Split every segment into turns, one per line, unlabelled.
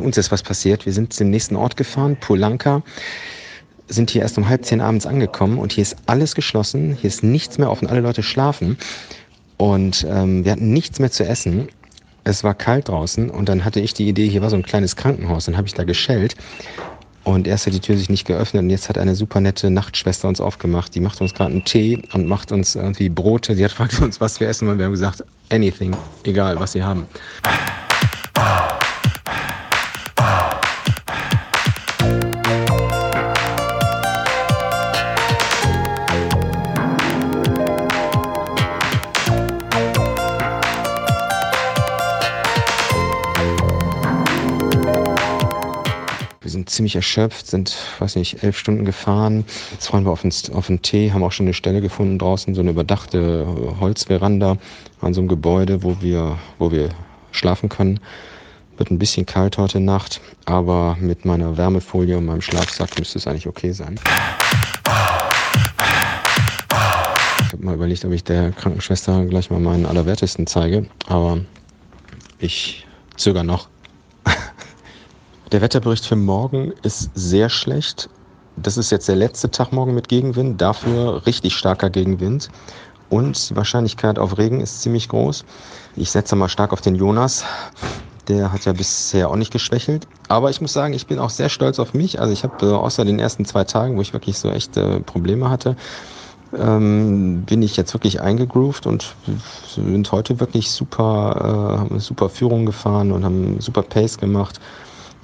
Uns ist was passiert. Wir sind zum nächsten Ort gefahren, Polanka sind hier erst um halb zehn abends angekommen und hier ist alles geschlossen, hier ist nichts mehr offen, alle Leute schlafen und ähm, wir hatten nichts mehr zu essen. Es war kalt draußen und dann hatte ich die Idee, hier war so ein kleines Krankenhaus, dann habe ich da geschellt und erst hat die Tür sich nicht geöffnet und jetzt hat eine super nette Nachtschwester uns aufgemacht. Die macht uns gerade einen Tee und macht uns irgendwie Brote. Sie hat fragt uns, was wir essen und wir haben gesagt, anything, egal was sie haben. Ziemlich erschöpft, sind, weiß nicht, elf Stunden gefahren. Jetzt fahren wir auf den, auf den Tee, haben auch schon eine Stelle gefunden draußen, so eine überdachte Holzveranda an so einem Gebäude, wo wir, wo wir schlafen können. Wird ein bisschen kalt heute Nacht, aber mit meiner Wärmefolie und meinem Schlafsack müsste es eigentlich okay sein. Ich habe mal überlegt, ob ich der Krankenschwester gleich mal meinen Allerwertesten zeige, aber ich zögere noch. Der Wetterbericht für morgen ist sehr schlecht. Das ist jetzt der letzte Tag morgen mit Gegenwind, dafür richtig starker Gegenwind. Und die Wahrscheinlichkeit auf Regen ist ziemlich groß. Ich setze mal stark auf den Jonas. Der hat ja bisher auch nicht geschwächelt. Aber ich muss sagen, ich bin auch sehr stolz auf mich. Also ich habe äh, außer den ersten zwei Tagen, wo ich wirklich so echte Probleme hatte, ähm, bin ich jetzt wirklich eingegroovt und sind heute wirklich super, äh, super Führung gefahren und haben super Pace gemacht.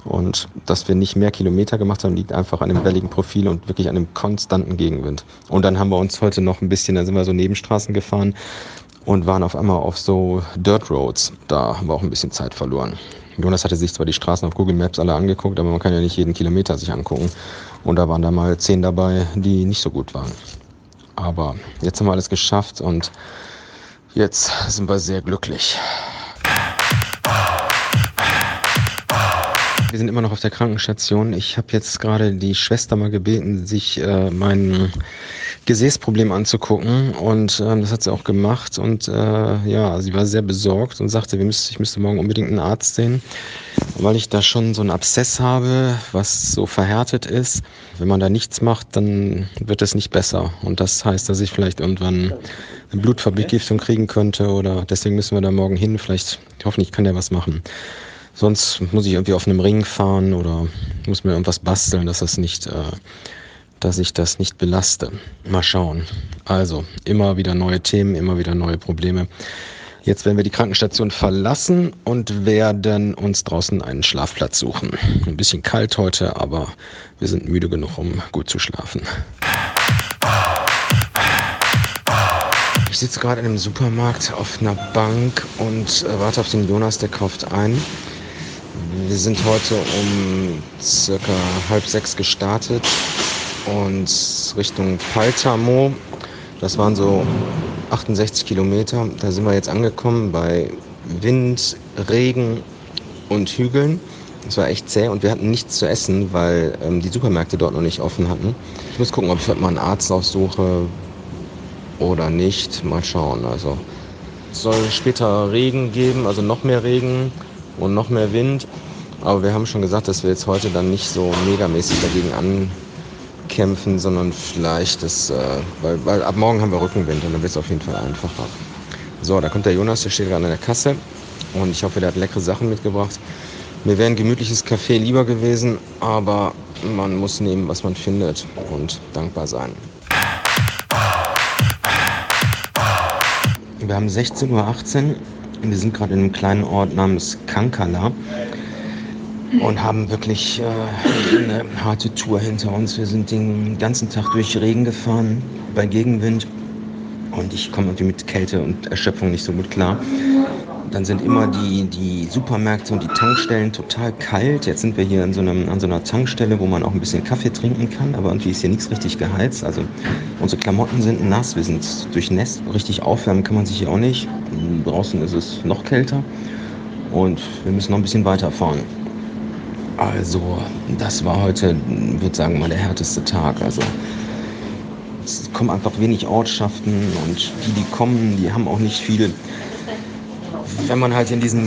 Und dass wir nicht mehr Kilometer gemacht haben, liegt einfach an dem welligen Profil und wirklich an dem konstanten Gegenwind. Und dann haben wir uns heute noch ein bisschen, da sind wir so Nebenstraßen gefahren und waren auf einmal auf so Dirt Roads. Da haben wir auch ein bisschen Zeit verloren. Jonas hatte sich zwar die Straßen auf Google Maps alle angeguckt, aber man kann ja nicht jeden Kilometer sich angucken. Und da waren da mal zehn dabei, die nicht so gut waren. Aber jetzt haben wir alles geschafft und jetzt sind wir sehr glücklich. Wir sind immer noch auf der Krankenstation. Ich habe jetzt gerade die Schwester mal gebeten, sich äh, mein Gesäßproblem anzugucken und äh, das hat sie auch gemacht und äh, ja, sie war sehr besorgt und sagte, wir müssen, ich müsste morgen unbedingt einen Arzt sehen, weil ich da schon so einen Abszess habe, was so verhärtet ist. Wenn man da nichts macht, dann wird es nicht besser und das heißt, dass ich vielleicht irgendwann eine Blutvergiftung kriegen könnte oder deswegen müssen wir da morgen hin. Vielleicht, hoffentlich kann der was machen. Sonst muss ich irgendwie auf einem Ring fahren oder muss mir irgendwas basteln, dass das nicht, äh, dass ich das nicht belaste. Mal schauen. Also immer wieder neue Themen, immer wieder neue Probleme. Jetzt werden wir die Krankenstation verlassen und werden uns draußen einen Schlafplatz suchen. Ein bisschen kalt heute, aber wir sind müde genug, um gut zu schlafen. Ich sitze gerade in einem Supermarkt auf einer Bank und äh, warte auf den Jonas, der kauft ein. Wir sind heute um circa halb sechs gestartet und Richtung Paltamo. Das waren so 68 Kilometer. Da sind wir jetzt angekommen bei Wind, Regen und Hügeln. Es war echt zäh und wir hatten nichts zu essen, weil ähm, die Supermärkte dort noch nicht offen hatten. Ich muss gucken, ob ich heute mal einen Arzt aufsuche oder nicht. Mal schauen. Also es soll später Regen geben, also noch mehr Regen und noch mehr Wind. Aber wir haben schon gesagt, dass wir jetzt heute dann nicht so megamäßig dagegen ankämpfen, sondern vielleicht das, äh, weil, weil ab morgen haben wir Rückenwind und dann wird es auf jeden Fall einfacher. So, da kommt der Jonas, der steht gerade an der Kasse und ich hoffe, der hat leckere Sachen mitgebracht. Mir wäre ein gemütliches Café lieber gewesen, aber man muss nehmen, was man findet und dankbar sein. Wir haben 16.18 Uhr. Wir sind gerade in einem kleinen Ort namens Kankala und haben wirklich äh, eine harte Tour hinter uns. Wir sind den ganzen Tag durch Regen gefahren, bei Gegenwind und ich komme irgendwie mit Kälte und Erschöpfung nicht so gut klar. Dann sind immer die, die Supermärkte und die Tankstellen total kalt. Jetzt sind wir hier an so, einem, an so einer Tankstelle, wo man auch ein bisschen Kaffee trinken kann, aber irgendwie ist hier nichts richtig geheizt. Also unsere Klamotten sind nass, wir sind durchnässt. Richtig aufwärmen kann man sich hier auch nicht. Draußen ist es noch kälter und wir müssen noch ein bisschen weiterfahren. Also, das war heute, würde sagen, mal der härteste Tag. Also, es kommen einfach wenig Ortschaften und die, die kommen, die haben auch nicht viel. Wenn man halt in diesen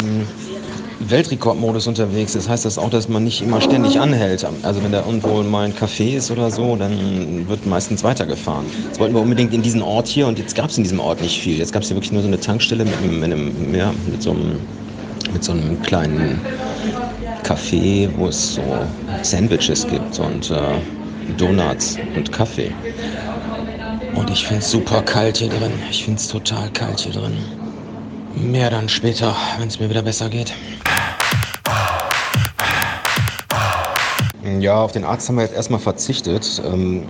Weltrekordmodus unterwegs ist, heißt das auch, dass man nicht immer ständig anhält. Also wenn da irgendwo mal ein Café ist oder so, dann wird meistens weitergefahren. Jetzt wollten wir unbedingt in diesen Ort hier und jetzt gab es in diesem Ort nicht viel. Jetzt gab es hier wirklich nur so eine Tankstelle mit, einem, mit, einem, ja, mit, so, einem, mit so einem kleinen Café, wo es so Sandwiches gibt und äh, Donuts und Kaffee. Und ich finde es super kalt hier drin. Ich finde es total kalt hier drin. Mehr dann später, wenn es mir wieder besser geht. Ja, auf den Arzt haben wir jetzt erstmal verzichtet. Ähm,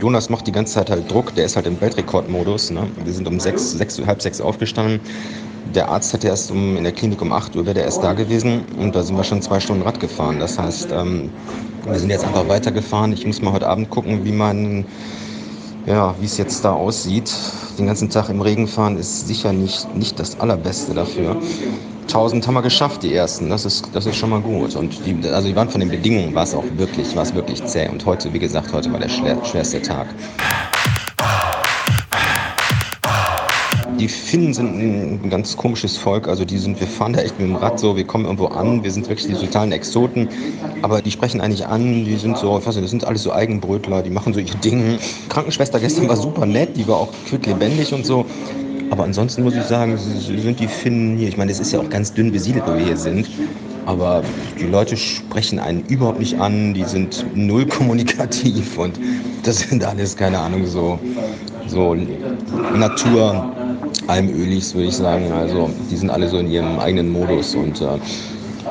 Jonas macht die ganze Zeit halt Druck, der ist halt im Weltrekordmodus. Ne? Wir sind um sechs, sechs, halb sechs aufgestanden. Der Arzt hätte erst um, in der Klinik um 8 Uhr wäre der erst da gewesen und da sind wir schon zwei Stunden Rad gefahren. Das heißt, ähm, wir sind jetzt einfach weitergefahren. Ich muss mal heute Abend gucken, wie mein ja, wie es jetzt da aussieht. Den ganzen Tag im Regen fahren ist sicher nicht, nicht das Allerbeste dafür. 1000 haben wir geschafft, die ersten. Das ist, das ist schon mal gut. Und die, also die waren von den Bedingungen, war es auch wirklich, war es wirklich zäh. Und heute, wie gesagt, heute war der schwerste Tag. Die Finnen sind ein ganz komisches Volk. Also die sind, wir fahren da echt mit dem Rad so, wir kommen irgendwo an, wir sind wirklich die totalen Exoten. Aber die sprechen eigentlich an, die sind so, ich weiß nicht, das sind alles so Eigenbrötler, die machen so ihr Ding. Krankenschwester gestern war super nett, die war auch quicklebendig und so. Aber ansonsten muss ich sagen, sind die Finnen hier, ich meine, es ist ja auch ganz dünn besiedelt, wo wir hier sind. Aber die Leute sprechen einen überhaupt nicht an, die sind null kommunikativ und das sind alles, keine Ahnung, so, so Natur, Almölis, würde ich sagen. Also die sind alle so in ihrem eigenen Modus und äh,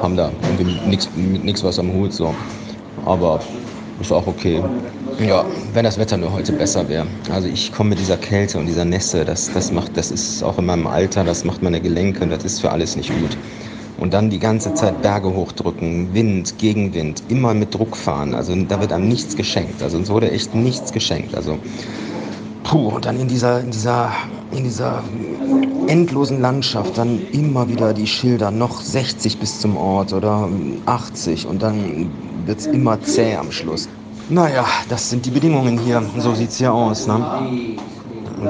haben da nichts was am Hut. So. Aber ist auch okay. Ja, wenn das Wetter nur heute besser wäre. Also ich komme mit dieser Kälte und dieser Nässe, das, das macht, das ist auch in meinem Alter, das macht meine Gelenke, das ist für alles nicht gut. Und dann die ganze Zeit Berge hochdrücken, Wind, Gegenwind, immer mit Druck fahren. Also da wird einem nichts geschenkt. Also uns wurde echt nichts geschenkt. Also puh, und dann in dieser, in dieser, in dieser endlosen Landschaft dann immer wieder die Schilder, noch 60 bis zum Ort oder 80 und dann wird es immer zäh am Schluss. Naja, das sind die Bedingungen hier. So sieht es hier aus. Ne?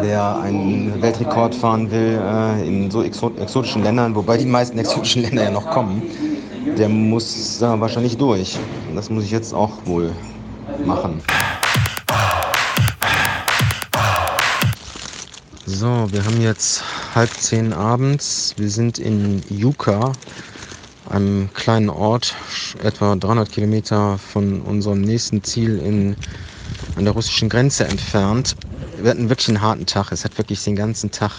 Wer einen Weltrekord fahren will äh, in so exotischen Ländern, wobei die meisten exotischen Länder ja noch kommen, der muss äh, wahrscheinlich durch. Das muss ich jetzt auch wohl machen. So, wir haben jetzt halb zehn abends. Wir sind in Yuka, einem kleinen Ort, etwa 300 Kilometer von unserem nächsten Ziel in, an der russischen Grenze entfernt. Wir hatten wirklich einen harten Tag. Es hat wirklich den ganzen Tag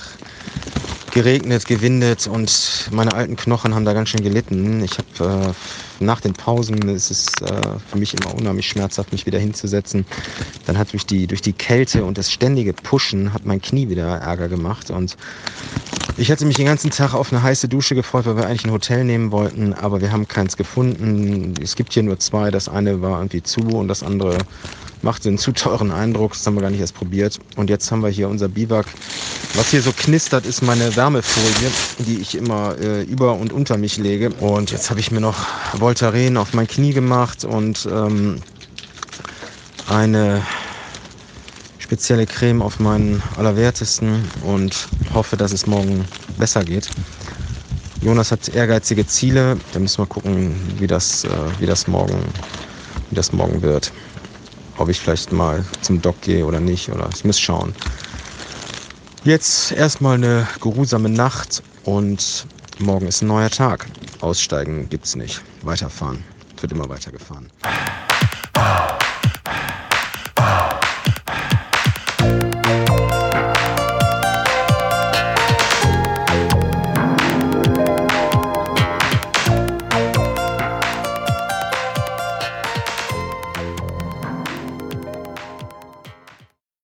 geregnet, gewindet und meine alten Knochen haben da ganz schön gelitten. Ich habe äh, nach den Pausen ist es äh, für mich immer unheimlich schmerzhaft, mich wieder hinzusetzen. Dann hat durch die, durch die Kälte und das ständige Pushen hat mein Knie wieder Ärger gemacht. Und ich hätte mich den ganzen Tag auf eine heiße Dusche gefreut, weil wir eigentlich ein Hotel nehmen wollten, aber wir haben keins gefunden. Es gibt hier nur zwei. Das eine war irgendwie zu und das andere machte einen zu teuren Eindruck. Das haben wir gar nicht erst probiert. Und jetzt haben wir hier unser Biwak. Was hier so knistert, ist meine Wärmefolie, die ich immer äh, über und unter mich lege. Und jetzt habe ich mir noch Voltaren auf mein Knie gemacht und ähm, eine spezielle Creme auf meinen Allerwertesten und hoffe, dass es morgen besser geht. Jonas hat ehrgeizige Ziele. Da müssen wir gucken, wie das, äh, wie das, morgen, wie das morgen wird ob ich vielleicht mal zum Doc gehe oder nicht. Oder ich muss schauen. Jetzt erstmal eine geruhsame Nacht und morgen ist ein neuer Tag. Aussteigen gibt's nicht. Weiterfahren. Wird immer weitergefahren.